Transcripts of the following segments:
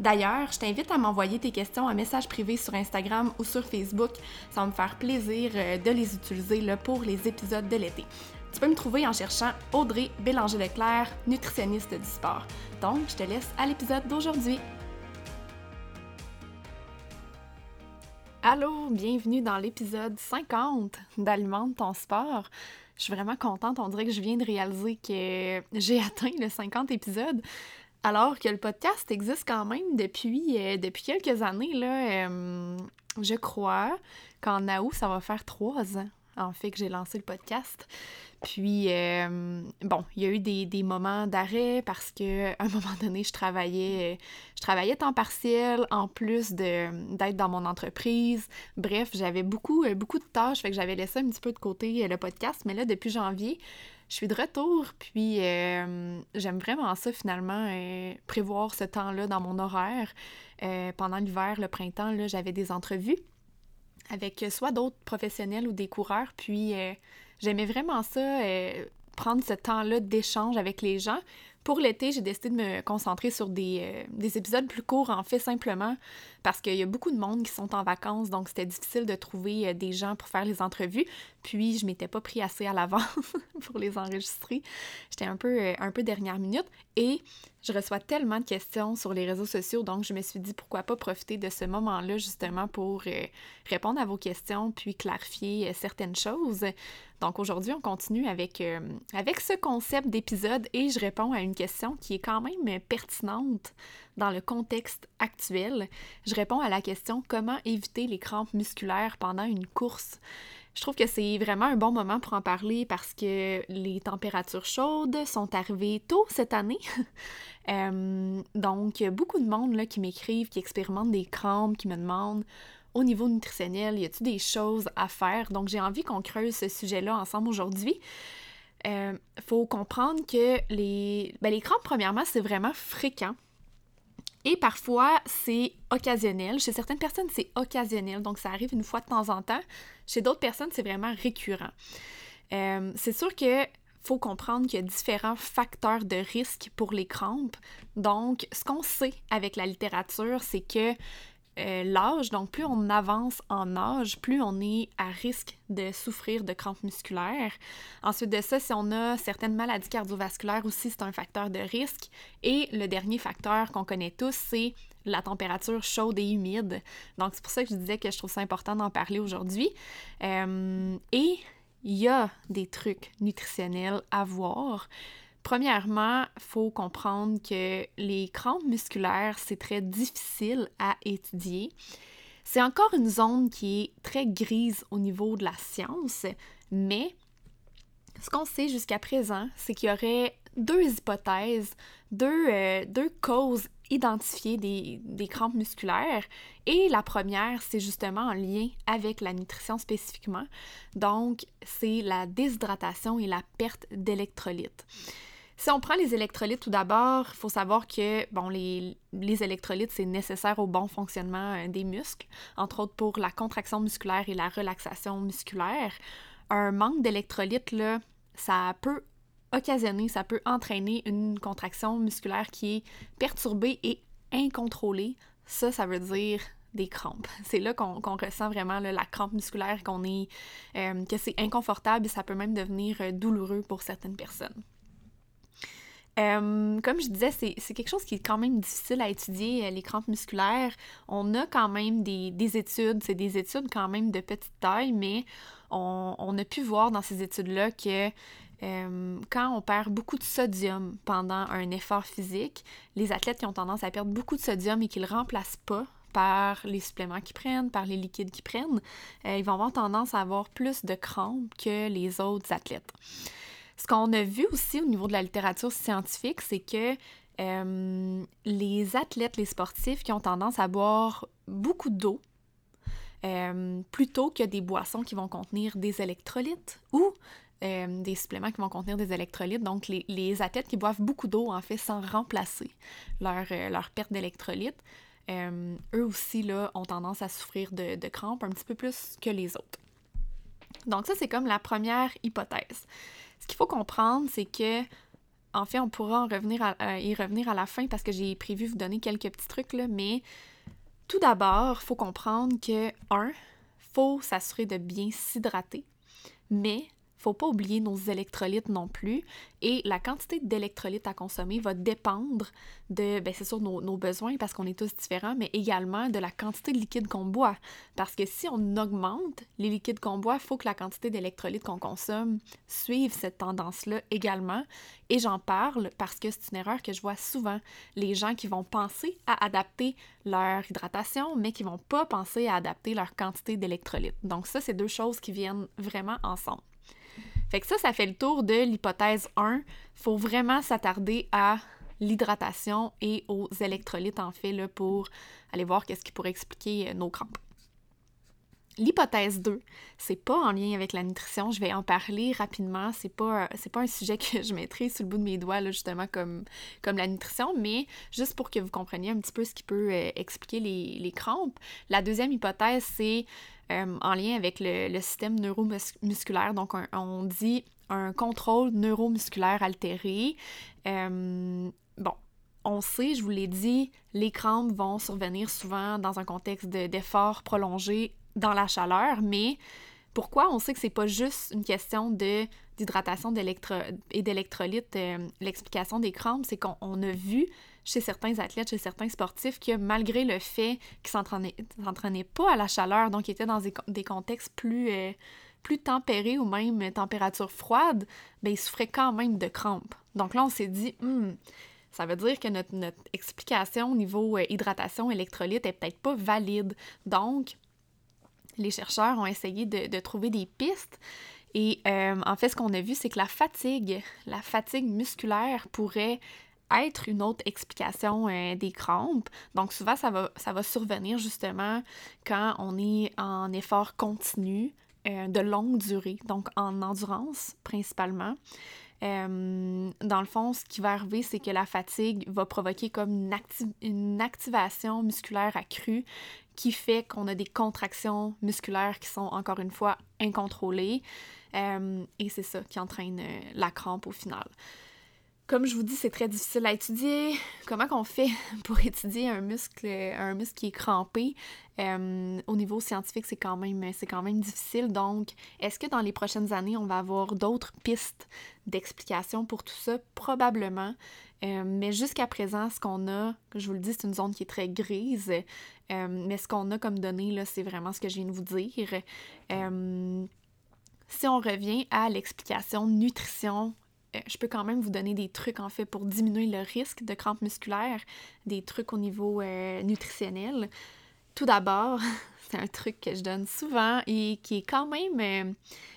D'ailleurs, je t'invite à m'envoyer tes questions en message privé sur Instagram ou sur Facebook. Ça va me faire plaisir euh, de les utiliser pour les épisodes de l'été. Tu peux me trouver en cherchant Audrey Bélanger-Leclerc, nutritionniste du sport. Donc, je te laisse à l'épisode d'aujourd'hui. Allô, bienvenue dans l'épisode 50 d'Alimente ton sport. Je suis vraiment contente, on dirait que je viens de réaliser que j'ai atteint le 50 épisode. Alors que le podcast existe quand même depuis, euh, depuis quelques années, euh, je crois qu'en août, ça va faire trois ans, en fait, que j'ai lancé le podcast. Puis, euh, bon, il y a eu des, moments d'arrêt parce que un moment donné, je travaillais, je travaillais temps partiel en plus d'être dans mon entreprise. Bref, j'avais beaucoup, beaucoup de tâches, fait que j'avais laissé un petit peu de côté le podcast. Mais là, depuis janvier, je suis de retour, puis euh, j'aime vraiment ça finalement, euh, prévoir ce temps-là dans mon horaire. Euh, pendant l'hiver, le printemps, j'avais des entrevues avec soit d'autres professionnels ou des coureurs, puis j'aimais vraiment ça, prendre ce temps-là d'échange avec les gens. Pour l'été, j'ai décidé de me concentrer sur des, des, épisodes plus courts, en fait, simplement parce qu'il y a beaucoup de monde qui sont en vacances, donc c'était difficile de trouver des gens pour faire les entrevues. Puis je m'étais pas pris assez à l'avance pour les enregistrer. J'étais un peu, euh, un peu dernière minute et je reçois tellement de questions sur les réseaux sociaux, donc je me suis dit pourquoi pas profiter de ce moment-là justement pour euh, répondre à vos questions puis clarifier euh, certaines choses. Donc aujourd'hui, on continue avec, avec ce concept d'épisode et je réponds à une question qui est quand même pertinente dans le contexte actuel. Je réponds à la question comment éviter les crampes musculaires pendant une course? Je trouve que c'est vraiment un bon moment pour en parler parce que les températures chaudes sont arrivées tôt cette année. Euh, donc, beaucoup de monde là, qui m'écrivent, qui expérimentent des crampes, qui me demandent au niveau nutritionnel, y a-t-il des choses à faire? Donc, j'ai envie qu'on creuse ce sujet-là ensemble aujourd'hui. Il euh, faut comprendre que les, ben, les crampes, premièrement, c'est vraiment fréquent. Et parfois, c'est occasionnel. Chez certaines personnes, c'est occasionnel, donc ça arrive une fois de temps en temps. Chez d'autres personnes, c'est vraiment récurrent. Euh, c'est sûr que faut comprendre qu'il y a différents facteurs de risque pour les crampes. Donc, ce qu'on sait avec la littérature, c'est que euh, l'âge, donc plus on avance en âge, plus on est à risque de souffrir de crampes musculaires. Ensuite de ça, si on a certaines maladies cardiovasculaires aussi, c'est un facteur de risque. Et le dernier facteur qu'on connaît tous, c'est la température chaude et humide. Donc c'est pour ça que je disais que je trouve ça important d'en parler aujourd'hui. Euh, et il y a des trucs nutritionnels à voir. Premièrement, il faut comprendre que les crampes musculaires, c'est très difficile à étudier. C'est encore une zone qui est très grise au niveau de la science, mais ce qu'on sait jusqu'à présent, c'est qu'il y aurait deux hypothèses, deux, euh, causes identifiées des, des, crampes musculaires. Et la première, c'est justement en lien avec la nutrition spécifiquement. Donc, c'est la déshydratation et la perte d'électrolytes. Si on prend les électrolytes tout d'abord, il faut savoir que bon, les, les électrolytes, c'est nécessaire au bon fonctionnement euh, des muscles, entre autres pour la contraction musculaire et la relaxation musculaire. Un manque d'électrolytes, là, ça peut occasionner, ça peut entraîner une contraction musculaire qui est perturbée et incontrôlée. Ça, ça veut dire des crampes. C'est là qu'on ressent vraiment la crampe musculaire, qu'on est, euh, que c'est inconfortable et ça peut même devenir euh, douloureux pour certaines personnes. Euh, comme je disais, c'est quelque chose qui est quand même difficile à étudier, euh, les crampes musculaires. On a quand même des, études, c'est des études quand même de petite taille, mais on, a pu voir dans ces études-là que euh, quand on perd beaucoup de sodium pendant un effort physique, les athlètes qui ont tendance à perdre beaucoup de sodium et qui ne le remplacent pas par les suppléments qu'ils prennent, par les liquides qu'ils prennent, ils vont avoir tendance à avoir plus de crampes que les autres athlètes. Ce qu'on a vu aussi au niveau de la littérature scientifique, c'est que euh, les athlètes, les sportifs qui ont tendance à boire beaucoup d'eau, euh, plutôt que des boissons qui vont contenir des électrolytes ou euh, des suppléments qui vont contenir des électrolytes. Donc, les, athlètes qui boivent beaucoup d'eau, en fait, sans remplacer leur, leur perte d'électrolytes, eux aussi, là, ont tendance à souffrir de crampes un petit peu plus que les autres. Donc, ça, c'est comme la première hypothèse. Ce qu'il faut comprendre, c'est que, en fait, on pourra en y revenir à la fin parce que j'ai prévu vous donner quelques petits trucs, là, mais tout d'abord, il faut comprendre que, un, faut s'assurer de bien s'hydrater, mais faut pas oublier nos électrolytes non plus. Et la quantité d'électrolytes à consommer va dépendre de, ben c'est sûr, nos, besoins parce qu'on est tous différents, mais également de la quantité de liquide qu'on boit. Parce que si on augmente les liquides qu'on boit, il faut que la quantité d'électrolytes qu'on consomme suive cette tendance-là également. Et j'en parle parce que c'est une erreur que je vois souvent. Les gens qui vont penser à adapter leur hydratation, mais qui vont pas penser à adapter leur quantité d'électrolytes. Donc ça, c'est deux choses qui viennent vraiment ensemble. Fait que ça, ça fait le tour de l'hypothèse 1. Faut vraiment s'attarder à l'hydratation et aux électrolytes, en fait, là, pour aller voir qu'est-ce qui pourrait expliquer euh, nos crampes. L'hypothèse 2, c'est pas en lien avec la nutrition, je vais en parler rapidement, c'est pas, pas un sujet que je maîtrise sur le bout de mes doigts, là, justement, comme, comme la nutrition, mais juste pour que vous compreniez un petit peu ce qui peut euh, expliquer les, les, crampes. La deuxième hypothèse, c'est euh, en lien avec le, système neuromusculaire. Donc, on, dit un contrôle neuromusculaire altéré. Euh, bon, on sait, je vous l'ai dit, les crampes vont survenir souvent dans un contexte d'effort prolongé dans la chaleur, mais pourquoi on sait que c'est pas juste une question d'hydratation et d'électrolytes, euh, l'explication des crampes, c'est qu'on a vu chez certains athlètes, chez certains sportifs, que malgré le fait qu'ils ne s'entraînaient pas à la chaleur, donc ils étaient dans des, contextes plus, euh, plus tempérés ou même température froide, ben, ils souffraient quand même de crampes. Donc là, on s'est dit, hmm, ça veut dire que notre, explication au niveau euh, hydratation, électrolyte est peut-être pas valide. Donc, les chercheurs ont essayé de, trouver des pistes. Et euh, en fait, ce qu'on a vu, c'est que la fatigue, la fatigue musculaire pourrait être une autre explication euh, des crampes. Donc souvent, ça va, ça va survenir justement quand on est en effort continu euh, de longue durée, donc en endurance principalement. Dans le fond, ce qui va arriver, c'est que la fatigue va provoquer comme une activation musculaire accrue qui fait qu'on a des contractions musculaires qui sont encore une fois incontrôlées. et c'est ça qui entraîne la crampe au final. Comme je vous dis, c'est très difficile à étudier. Comment qu'on fait pour étudier un muscle, un muscle qui est crampé? Euh, au niveau scientifique, c'est quand, même, quand même difficile. Donc, est-ce que dans les prochaines années, on va avoir d'autres pistes d'explication pour tout ça? Probablement. Euh, mais jusqu'à présent, ce qu'on a, je vous le dis, c'est une zone qui est très grise. Euh, mais ce qu'on a comme données, là, c'est vraiment ce que je viens de vous dire. si on revient à l'explication nutrition je peux quand même vous donner des trucs en fait pour diminuer le risque de crampes musculaires, des trucs au niveau euh, nutritionnel. Tout d'abord, c'est un truc que je donne souvent et qui est quand même, euh,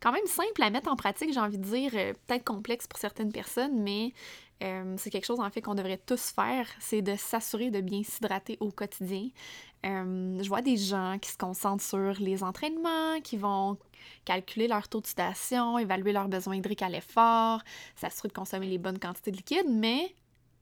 quand même simple à mettre en pratique, j'ai envie de dire, peut-être complexe pour certaines personnes, mais c'est quelque chose en fait qu'on devrait tous faire, c'est de s'assurer de bien s'hydrater au quotidien. je vois des gens qui se concentrent sur les entraînements, qui vont calculer leur taux de sudation, évaluer leurs besoins hydriques à l'effort, s'assurer de consommer les bonnes quantités de liquide, mais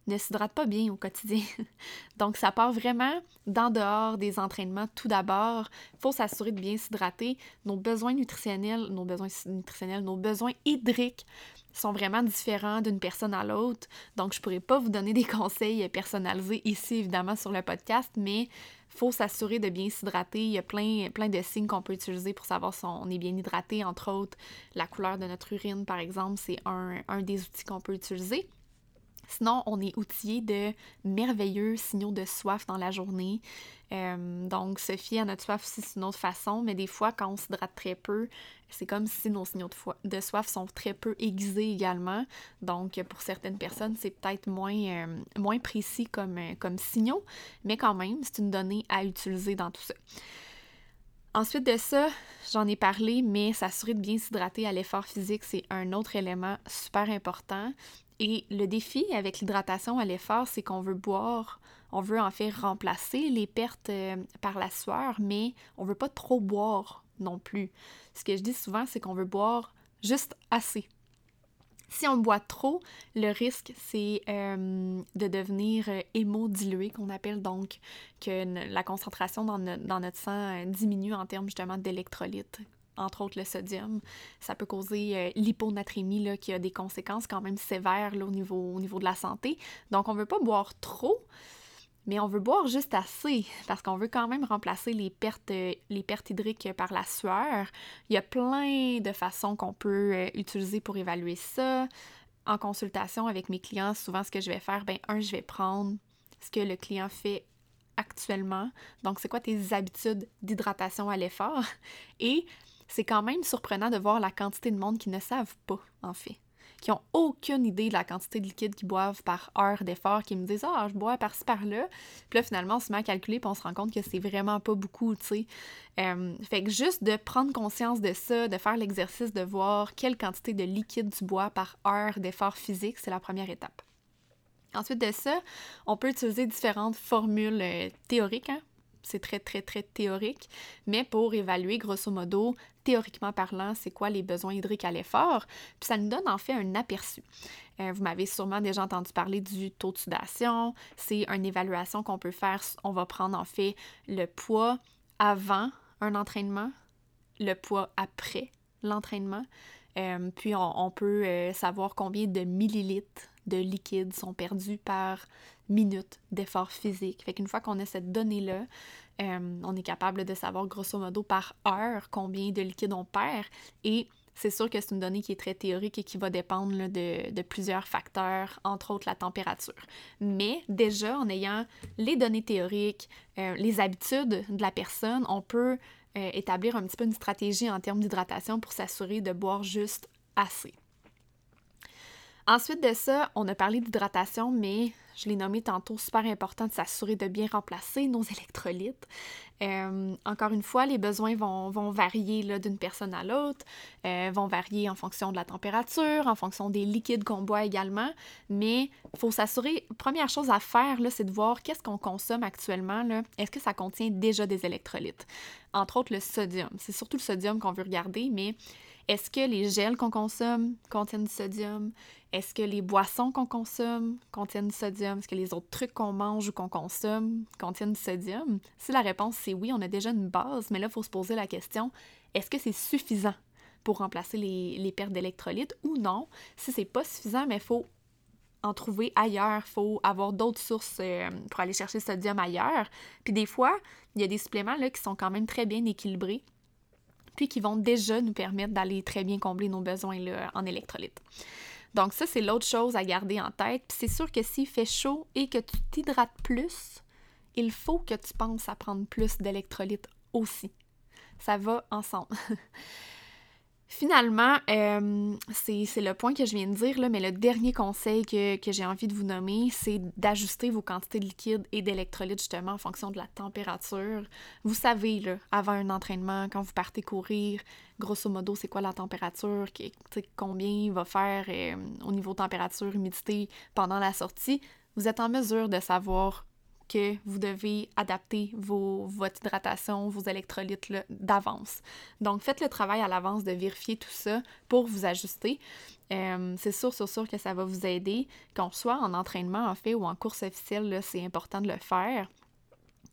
ne s'hydrate pas bien au quotidien. Donc, ça part vraiment d'en dehors des entraînements tout d'abord. Il faut s'assurer de bien s'hydrater. Nos besoins nutritionnels, nos besoins nutritionnels, nos besoins hydriques sont vraiment différents d'une personne à l'autre. Donc, je pourrais pas vous donner des conseils personnalisés ici, évidemment, sur le podcast, mais faut s'assurer de bien s'hydrater. Il y a plein, plein de signes qu'on peut utiliser pour savoir si on est bien hydraté. Entre autres, la couleur de notre urine, par exemple, c'est un, un des outils qu'on peut utiliser. Sinon, on est outillé de merveilleux signaux de soif dans la journée. Euh, donc, se fier à notre soif aussi, c'est une autre façon, mais des fois, quand on s'hydrate très peu, c'est comme si nos signaux de, soif sont très peu aiguisés également. Donc, pour certaines personnes, c'est peut-être moins, euh, moins précis comme, euh, comme signaux, mais quand même, c'est une donnée à utiliser dans tout ça. Ensuite de ça, j'en ai parlé, mais s'assurer de bien s'hydrater à l'effort physique, c'est un autre élément super important. Et le défi avec l'hydratation à l'effort, c'est qu'on veut boire, on veut en fait remplacer les pertes euh, par la sueur, mais on veut pas trop boire non plus. Ce que je dis souvent, c'est qu'on veut boire juste assez. Si on boit trop, le risque, c'est euh, de devenir euh, hémodilué, qu'on appelle donc que la concentration dans, dans notre sang diminue en termes justement d'électrolytes, entre autres le sodium. Ça peut causer euh, l'hyponatrémie qui a des conséquences quand même sévères au, niveau, au niveau de la santé. Donc on ne veut pas boire trop, mais on veut boire juste assez parce qu'on veut quand même remplacer les pertes, euh, les pertes hydriques par la sueur. Il y a plein de façons qu'on peut euh, utiliser pour évaluer ça. En consultation avec mes clients, souvent ce que je vais faire, ben un, je vais prendre ce que le client fait actuellement. Donc, c'est quoi tes habitudes d'hydratation à l'effort? Et c'est quand même surprenant de voir la quantité de monde qui ne savent pas, en fait. Qui ont aucune idée de la quantité de liquide qu'ils boivent par heure d'effort, qui me disent Ah, je bois par-ci par-là. Puis là, finalement, on se met à calculer, puis on se rend compte que c'est vraiment pas beaucoup, tu sais. Euh, fait que juste de prendre conscience de ça, de faire l'exercice de voir quelle quantité de liquide tu bois par heure d'effort physique, c'est la première étape. Ensuite de ça, on peut utiliser différentes formules euh, théoriques hein, c'est très, très, très théorique, mais pour évaluer, grosso modo, théoriquement parlant, c'est quoi les besoins hydriques à l'effort. Puis ça nous donne en fait un aperçu. Euh, vous m'avez sûrement déjà entendu parler du taux de sudation. C'est une évaluation qu'on peut faire. On va prendre en fait le poids avant un entraînement, le poids après l'entraînement. Euh, puis on, peut euh, savoir combien de millilitres de liquide sont perdus par minute d'effort physique. Fait qu'une fois qu'on a cette donnée-là, euh, on est capable de savoir grosso modo par heure combien de liquide on perd. Et c'est sûr que c'est une donnée qui est très théorique et qui va dépendre de, plusieurs facteurs, entre autres la température. Mais déjà, en ayant les données théoriques, euh, les habitudes de la personne, on peut euh, établir un petit peu une stratégie en termes d'hydratation pour s'assurer de boire juste assez. Ensuite de ça, on a parlé d'hydratation, mais je l'ai nommé tantôt, super important de s'assurer de bien remplacer nos électrolytes. Euh, encore une fois, les besoins vont, varier d'une personne à l'autre, euh, vont varier en fonction de la température, en fonction des liquides qu'on boit également, mais il faut s'assurer, première chose à faire, c'est de voir qu'est-ce qu'on consomme actuellement. Est-ce que ça contient déjà des électrolytes? Entre autres, le sodium. C'est surtout le sodium qu'on veut regarder, mais est-ce que les gels qu'on consomme contiennent du sodium? Est-ce que les boissons qu'on consomme contiennent du sodium? Est-ce que les autres trucs qu'on mange ou qu'on consomme contiennent du sodium? Si la réponse c'est oui, on a déjà une base, mais là, il faut se poser la question, est-ce que c'est suffisant pour remplacer les, pertes d'électrolytes ou non? Si c'est pas suffisant, mais il faut en trouver ailleurs, faut avoir d'autres sources euh, pour aller chercher le sodium ailleurs. Puis des fois, il y a des suppléments qui sont quand même très bien équilibrés, puis qui vont déjà nous permettre d'aller très bien combler nos besoins en électrolytes. Donc ça, c'est l'autre chose à garder en tête. Puis c'est sûr que s'il fait chaud et que tu t'hydrates plus, il faut que tu penses à prendre plus d'électrolytes aussi. Ça va ensemble. Finalement, euh, c'est le point que je viens de dire, là, mais le dernier conseil que, j'ai envie de vous nommer, c'est d'ajuster vos quantités de liquide et d'électrolytes justement en fonction de la température. Vous savez, là, avant un entraînement, quand vous partez courir, grosso modo, c'est quoi la température, combien il va faire euh, au niveau température, humidité pendant la sortie. Vous êtes en mesure de savoir que vous devez adapter votre hydratation, vos électrolytes d'avance. Donc, faites le travail à l'avance de vérifier tout ça pour vous ajuster. Euh, c'est sûr, sûr, sûr que ça va vous aider. Qu'on soit en entraînement, en fait, ou en course officielle, c'est important de le faire.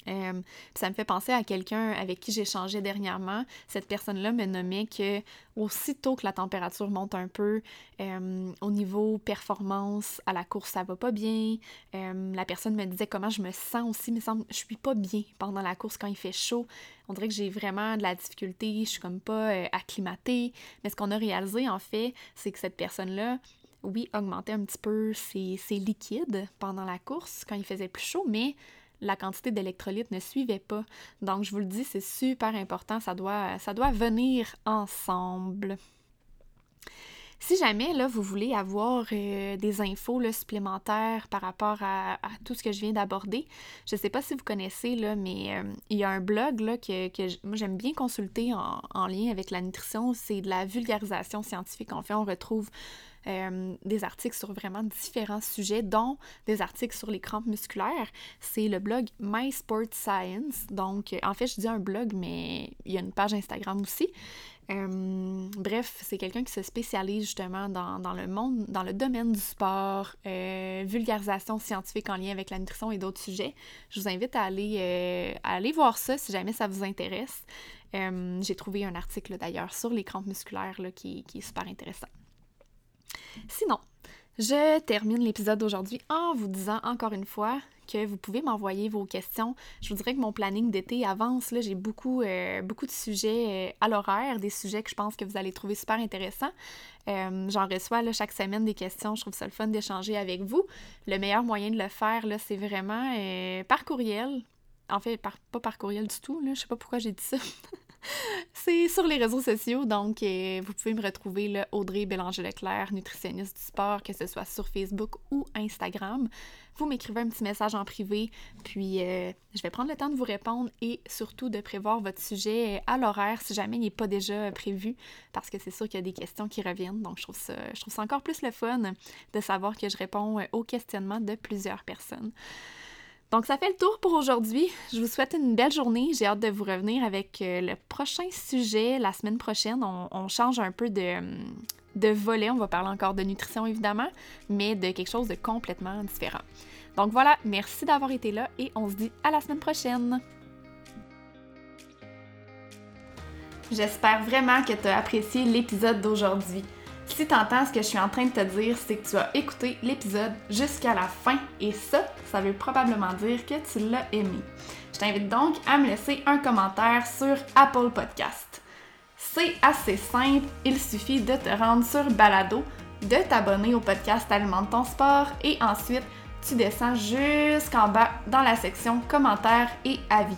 Euh, ça me fait penser à quelqu'un avec qui changé dernièrement. Cette personne-là me nommait que aussitôt que la température monte un peu, euh, au niveau performance à la course, ça va pas bien. Euh, la personne me disait comment je me sens aussi, mais semble je suis pas bien pendant la course quand il fait chaud. On dirait que j'ai vraiment de la difficulté, je suis comme pas acclimatée. Mais ce qu'on a réalisé en fait, c'est que cette personne-là, oui, augmentait un petit peu ses, ses liquides pendant la course quand il faisait plus chaud, mais la quantité d'électrolytes ne suivait pas. Donc, je vous le dis, c'est super important, ça doit, venir ensemble. Si jamais là, vous voulez avoir euh, des infos supplémentaires par rapport à, tout ce que je viens d'aborder, je ne sais pas si vous connaissez, là, mais euh, il y a un blog là, que, que moi j'aime bien consulter en, en, lien avec la nutrition, c'est de la vulgarisation scientifique. En fait, on retrouve euh, des articles sur vraiment différents sujets, dont des articles sur les crampes musculaires. C'est le blog My Sport Science. Donc, en fait, je dis un blog, mais il y a une page Instagram aussi. Euh, bref, c'est quelqu'un qui se spécialise justement dans, le monde, dans le domaine du sport, euh, vulgarisation scientifique en lien avec la nutrition et d'autres sujets. Je vous invite à aller, aller voir ça si jamais ça vous intéresse. J'ai trouvé un article d'ailleurs sur les crampes musculaires là, qui est super intéressant. Sinon, je termine l'épisode d'aujourd'hui en vous disant encore une fois que vous pouvez m'envoyer vos questions. Je vous dirais que mon planning d'été avance. J'ai beaucoup, euh, beaucoup de sujets euh, à l'horaire, des sujets que je pense que vous allez trouver super intéressants. Euh, j'en reçois chaque semaine des questions. Je trouve ça le fun d'échanger avec vous. Le meilleur moyen de le faire, c'est vraiment par courriel. En fait, pas par courriel du tout. Là. Je sais pas pourquoi j'ai dit ça. c'est sur les réseaux sociaux, donc euh, vous pouvez me retrouver là, Audrey Bélanger-Leclerc, nutritionniste du sport, que ce soit sur Facebook ou Instagram. Vous m'écrivez un petit message en privé, puis euh, je vais prendre le temps de vous répondre et surtout de prévoir votre sujet euh, à l'horaire si jamais il n'est pas déjà prévu, parce que c'est sûr qu'il y a des questions qui reviennent, donc je trouve, je trouve ça encore plus le fun de savoir que je réponds aux questionnements de plusieurs personnes. Donc, ça fait le tour pour aujourd'hui. Je vous souhaite une belle journée. J'ai hâte de vous revenir avec euh, le prochain sujet la semaine prochaine. On, change un peu de, de volet. On va parler encore de nutrition, évidemment, mais de quelque chose de complètement différent. Donc voilà, merci d'avoir été là et on se dit à la semaine prochaine. J'espère vraiment que tu as apprécié l'épisode d'aujourd'hui. Si tu entends ce que je suis en train de te dire, c'est que tu as écouté l'épisode jusqu'à la fin et ça, ça veut probablement dire que tu l'as aimé. Je t'invite donc à me laisser un commentaire sur Apple Podcast. C'est assez simple, il suffit de te rendre sur Balado, de t'abonner au podcast Alimente ton sport et ensuite tu descends jusqu'en bas dans la section commentaires et avis.